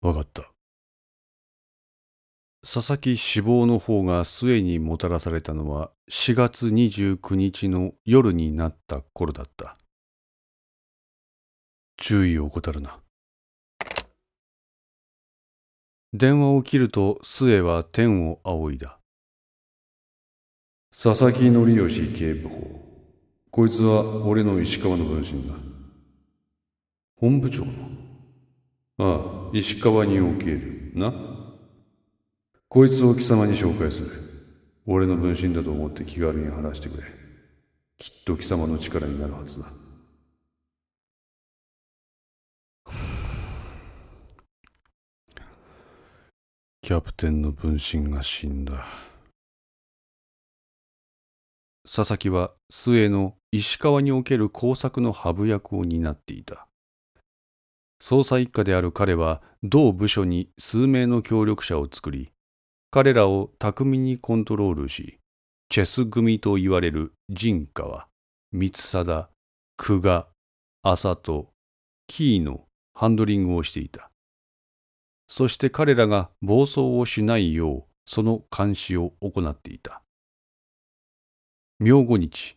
わかった。佐々木死亡の方が末にもたらされたのは4月29日の夜になった頃だった。注意を怠るな。電話を切ると末は天を仰いだ。佐々木則義警部補。こいつは俺の石川の分身だ。本部長のああ、石川における。な。こいつを貴様に紹介する。俺の分身だと思って気軽に話してくれ。きっと貴様の力になるはずだ。キャプテンの分身が死んだ。佐々木は末の石川における工作のハブ役を担っていた。捜査一課である彼は同部署に数名の協力者を作り、彼らを巧みにコントロールし、チェス組と言われる陣川、三貞、久我、浅戸、キーのハンドリングをしていた。そして彼らが暴走をしないようその監視を行っていた。明後日、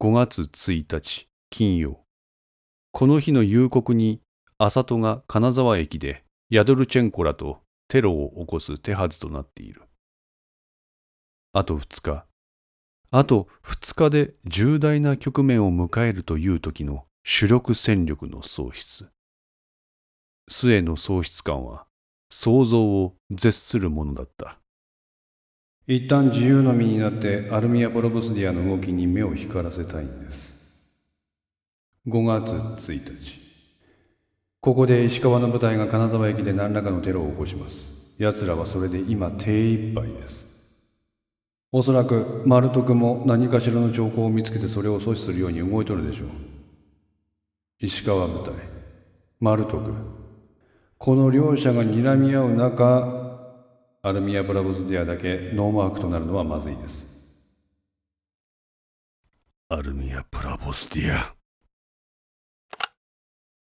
5月1日、金曜。この日の夕刻に、浅戸が金沢駅でヤドルチェンコらとテロを起こす手はずとなっている。あと2日。あと2日で重大な局面を迎えるという時の主力戦力の喪失。末の喪失感は想像を絶するものだった。一旦自由の身になってアルミア・ボロブスディアの動きに目を光らせたいんです。5月1日。ここで石川の部隊が金沢駅で何らかのテロを起こします。奴らはそれで今手一杯です。おそらく丸徳も何かしらの兆候を見つけてそれを阻止するように動いとるでしょう。石川部隊、丸徳。この両者が睨み合う中、アルミア・ブラボスディアだけノーマークとなるのはまずいです。アルミア・ブラボスディア。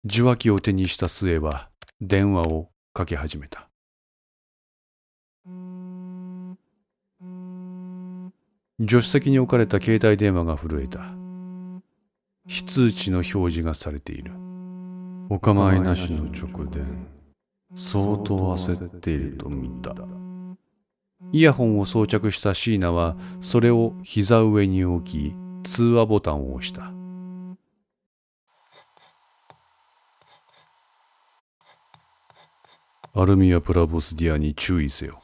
受話器を手にした末は電話をかけ始めた。助手席に置かれた携帯電話が震えた。非通知の表示がされている。お構いなしの直電。相当焦っていると見た。イヤホンを装着した椎名はそれを膝上に置き通話ボタンを押した。アルミア・プラボスディアに注意せよ。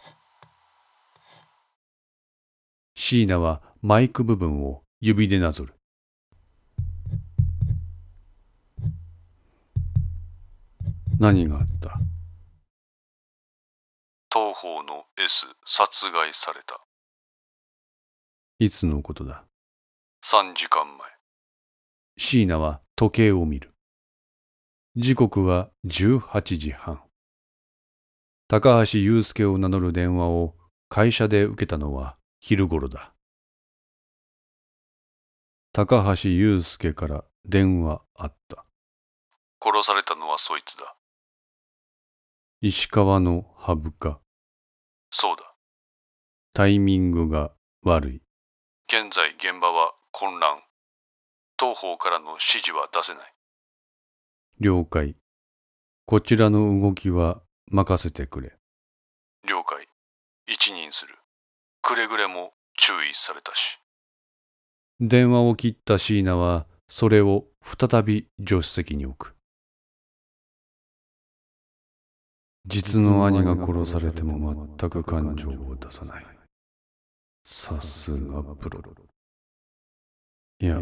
椎名はマイク部分を指でなぞる。何があった？東方の S 殺害された。いつのことだ？3時間前。椎名は時計を見る。時刻は18時半。高橋祐介を名乗る電話を会社で受けたのは昼頃だ。高橋祐介から電話あった。殺されたのはそいつだ。石川のハブか。そうだ。タイミングが悪い。現在現場は混乱。東方からの指示は出せない。了解。こちらの動きは任せてくれ。了解。一任する。くれぐれも注意されたし。電話を切った椎名はそれを再び助手席に置く。実の兄が殺されても全く感情を出さない。さすがプロ。いや、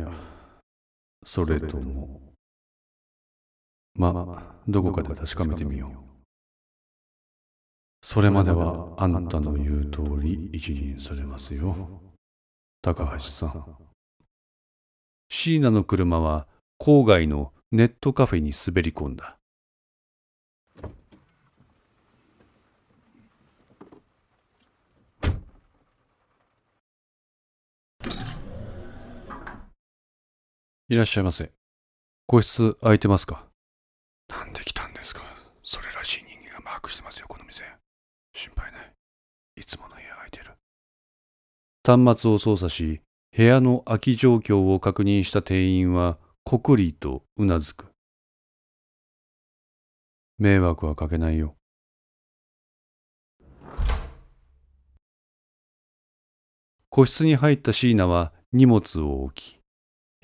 それとも。ま、どこかで確かめてみよう。それまではあんたの言う通り一任されますよ。高橋さん。椎名の車は郊外のネットカフェに滑り込んだ。いらっしゃいませ。個室空いてますか？なんで来たんですかそれらしい人間がマークしてますよ、この店。心配ない。いつもの部屋空いてる。端末を操作し、部屋の空き状況を確認した店員は、こくりとうなずく。迷惑はかけないよ。個室に入った椎名は荷物を置き、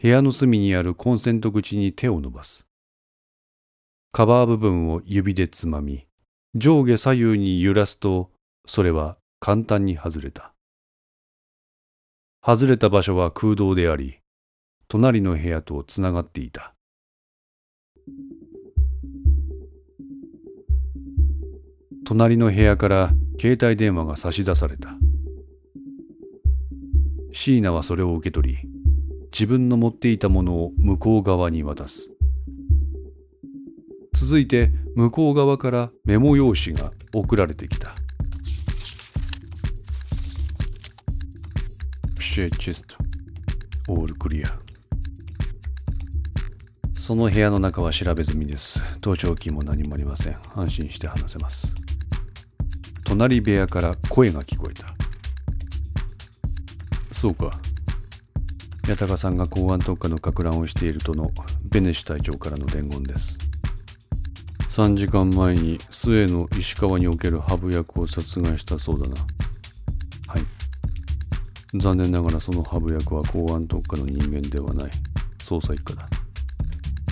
部屋の隅にあるコンセント口に手を伸ばす。カバー部分を指でつまみ、上下左右に揺らすと、それは簡単に外れた。外れた場所は空洞であり、隣の部屋とつながっていた。隣の部屋から携帯電話が差し出された。椎名はそれを受け取り、自分の持っていたものを向こう側に渡す。続いて向こう側からメモ用紙が送られてきた。シェチェスト、オールクリア。その部屋の中は調べ済みです。盗聴器も何もありません。安心して話せます。隣部屋から声が聞こえた。そうか。八高さんが公安特化のか乱をしているとのベネシュ隊長からの伝言です。3時間前に末の石川におけるハブ役を殺害したそうだな。残念ながらそのハブ役は公安特化の人間ではない。捜査一課だ。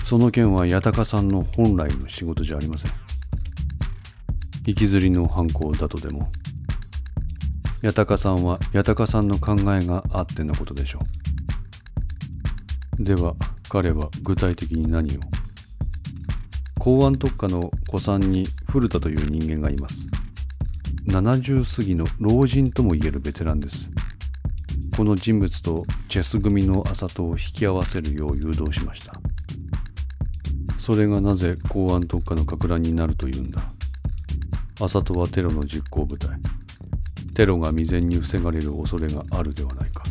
その件は八高さんの本来の仕事じゃありません。行きずりの犯行だとでも八高さんは八高さんの考えがあってのことでしょうでは彼は具体的に何を？公安特化の古参に古田という人間がいます70過ぎの老人ともいえるベテランですこの人物とチェス組の麻とを引き合わせるよう誘導しました。それがなぜ公安特化のか乱になるというんだ？麻とはテロの実行部隊。テロが未然に防がれる恐れがあるではないか。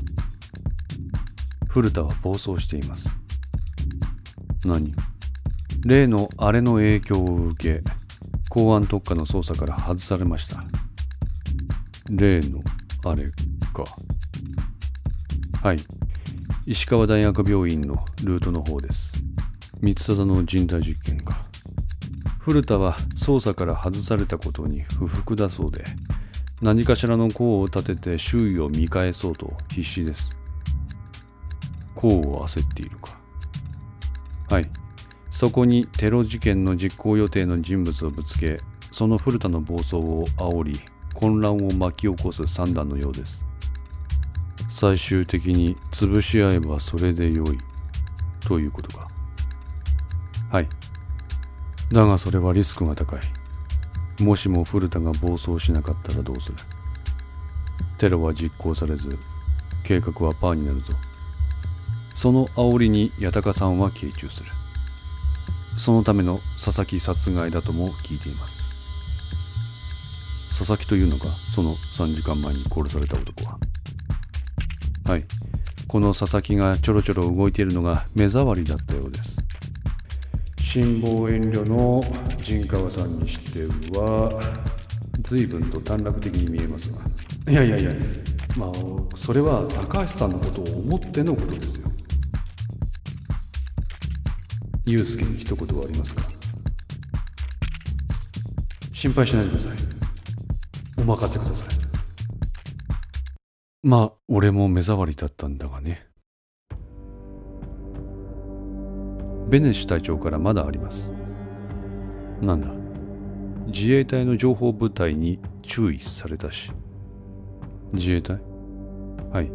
古田は暴走しています。何？例のあれの影響を受け公安特化の捜査から外されました。例のあれか。はい。石川大学病院のルートの方です。三貞の人体実験か。古田は捜査から外されたことに不服だそうで何かしらの功を立てて周囲を見返そうと必死です。功を焦っているか。はい。そこにテロ事件の実行予定の人物をぶつけその古田の暴走を煽り混乱を巻き起こす算段のようです。最終的に潰し合えばそれでよいということかはいだがそれはリスクが高い。もしも古田が暴走しなかったらどうするテロは実行されず、計画はパーになるぞ。その煽りに八高さんは傾注する。そのための佐々木殺害だとも聞いています。佐々木というのがその3時間前に殺された男は。はい。この佐々木がちょろちょろ動いているのが目障りだったようです。辛抱遠慮の陣川さんにしては随分と短絡的に見えますが。いやいやいや。まあそれは高橋さんのことを思ってのことですよ。祐介に一言はありますか？心配しないでください。お任せくださいまあ俺も目障りだったんだがねベネッシュ隊長からまだあります。なんだ自衛隊の情報部隊に注意されたし。自衛隊？はい。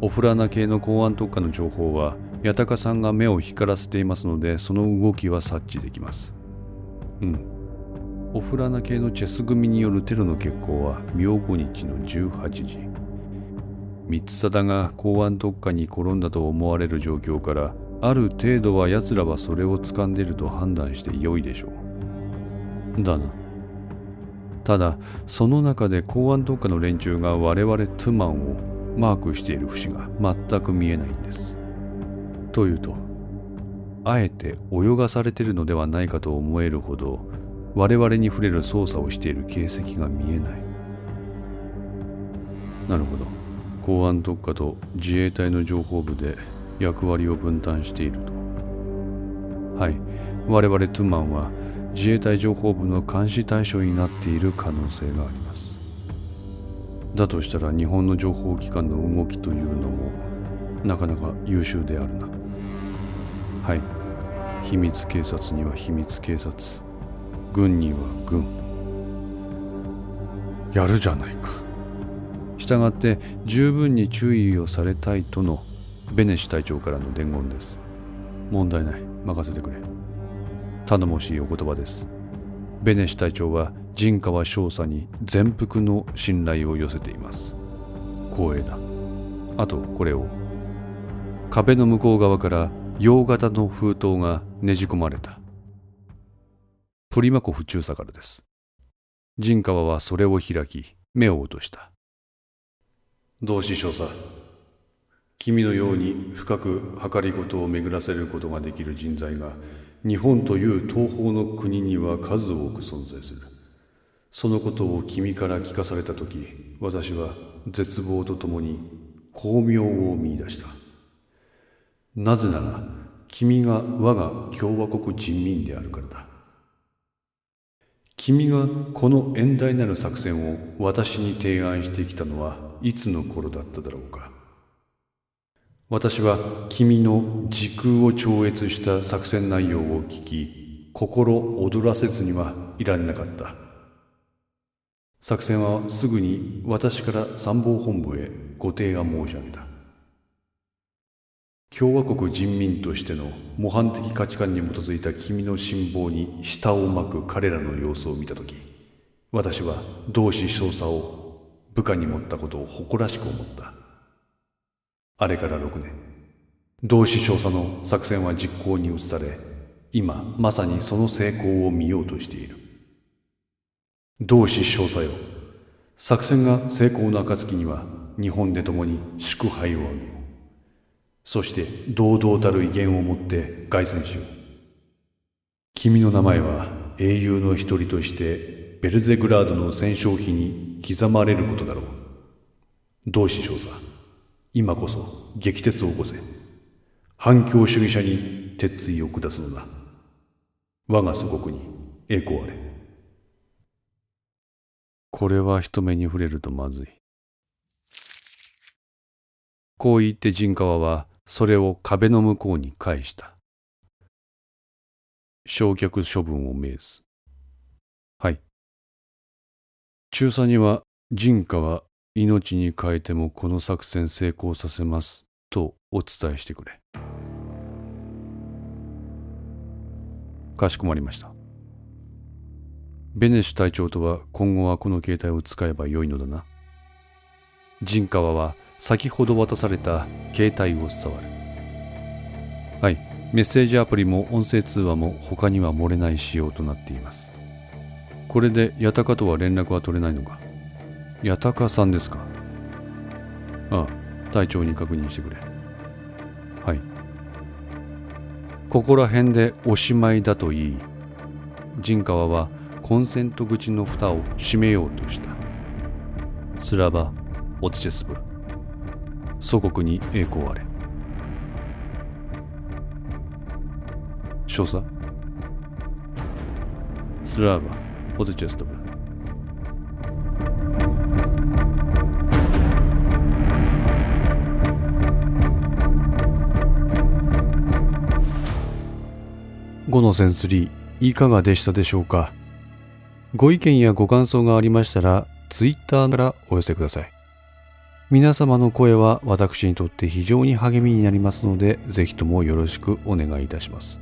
オフラーナ系の公安特化の情報は、八高さんが目を光らせていますので、その動きは察知できます。うん。オフラーナ系のチェス組によるテロの決行は、明後日の18時。三貞が公安特化に転んだと思われる状況からある程度は奴らはそれを掴んでいると判断して良いでしょう。だな。ただ、その中で公安特化の連中が我々トゥマンをマークしている節が全く見えないんです。というと、あえて泳がされているのではないかと思えるほど我々に触れる操作をしている形跡が見えないなるほど公安特化と自衛隊の情報部で役割を分担していると。はい。我々トゥマンは自衛隊情報部の監視対象になっている可能性があります。だとしたら日本の情報機関の動きというのもなかなか優秀であるな。はい。秘密警察には秘密警察。軍には軍。やるじゃないか。したがって十分に注意をされたいとのベネシュ隊長からの伝言です。問題ない。任せてくれ。頼もしいお言葉です。ベネシュ隊長は陣川少佐に全幅の信頼を寄せています。光栄だ。あとこれを。壁の向こう側から洋型の封筒がねじ込まれた。プリマコフ中佐からです。陣川はそれを開き目を落とした。同志少佐君のように深く計りごとを巡らせることができる人材が日本という東方の国には数多く存在する。そのことを君から聞かされた時私は絶望とともに巧妙を見出した。なぜなら君が我が共和国人民であるからだ。君がこの遠大なる作戦を私に提案してきたのはいつの頃だっただろうか。私は君の時空を超越した作戦内容を聞き心躍らせずにはいられなかった。作戦はすぐに私から参謀本部へご提案申し上げた。共和国人民としての模範的価値観に基づいた君の辛抱に舌を巻く彼らの様子を見た時私は同志少佐を部下に持ったことを誇らしく思った。あれから6年。同志少佐の作戦は実行に移され今まさにその成功を見ようとしている。同志少佐よ。作戦が成功の暁には日本で共に祝杯を挙げよう。そして堂々たる威厳を持って凱旋しよう。君の名前は英雄の一人としてベルゼグラードの戦勝碑に刻まれることだろう。同志少佐今こそ激鉄を起こせ。反共主義者に鉄槌を下すのだ。我が祖国に栄光あれ。これは人目に触れるとまずい。こう言って陣川はそれを壁の向こうに返した。焼却処分を命ず中佐には陣川命に変えてもこの作戦成功させますとお伝えしてくれ。かしこまりました。ベネシュ隊長とは今後はこの携帯を使えばよいのだな。陣川は先ほど渡された携帯を触る。はい。メッセージアプリも音声通話も他には漏れない仕様となっています。これで八鷹とは連絡は取れないのか？八鷹さんですか？ああ隊長に確認してくれ。はい。ここら辺でおしまいだといい。陣川はコンセント口の蓋を閉めようとした。スラバ・オツチェスブ祖国に栄光あれ。少佐？スラーバ・オツチェストブ5のセンスリーいかがでしたでしょうかご意見やご感想がありましたら Twitter からお寄せください。皆様の声は私にとって非常に励みになりますのでぜひともよろしくお願いいたします。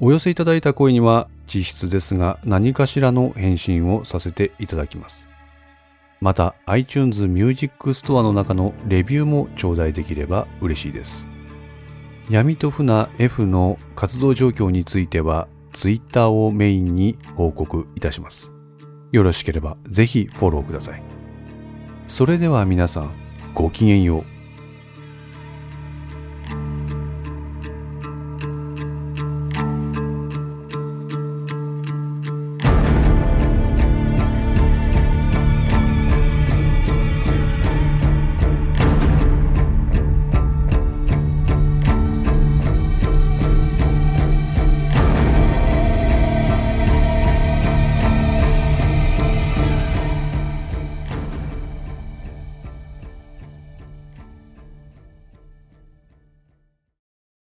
お寄せいただいた声には実質ですが何かしらの返信をさせていただきます。また iTunes Music Store の中のレビューも頂戴できれば嬉しいです。闇と船 F の活動状況については Twitter をメインに報告いたします。よろしければぜひフォローください。それでは皆さんごきげんよう。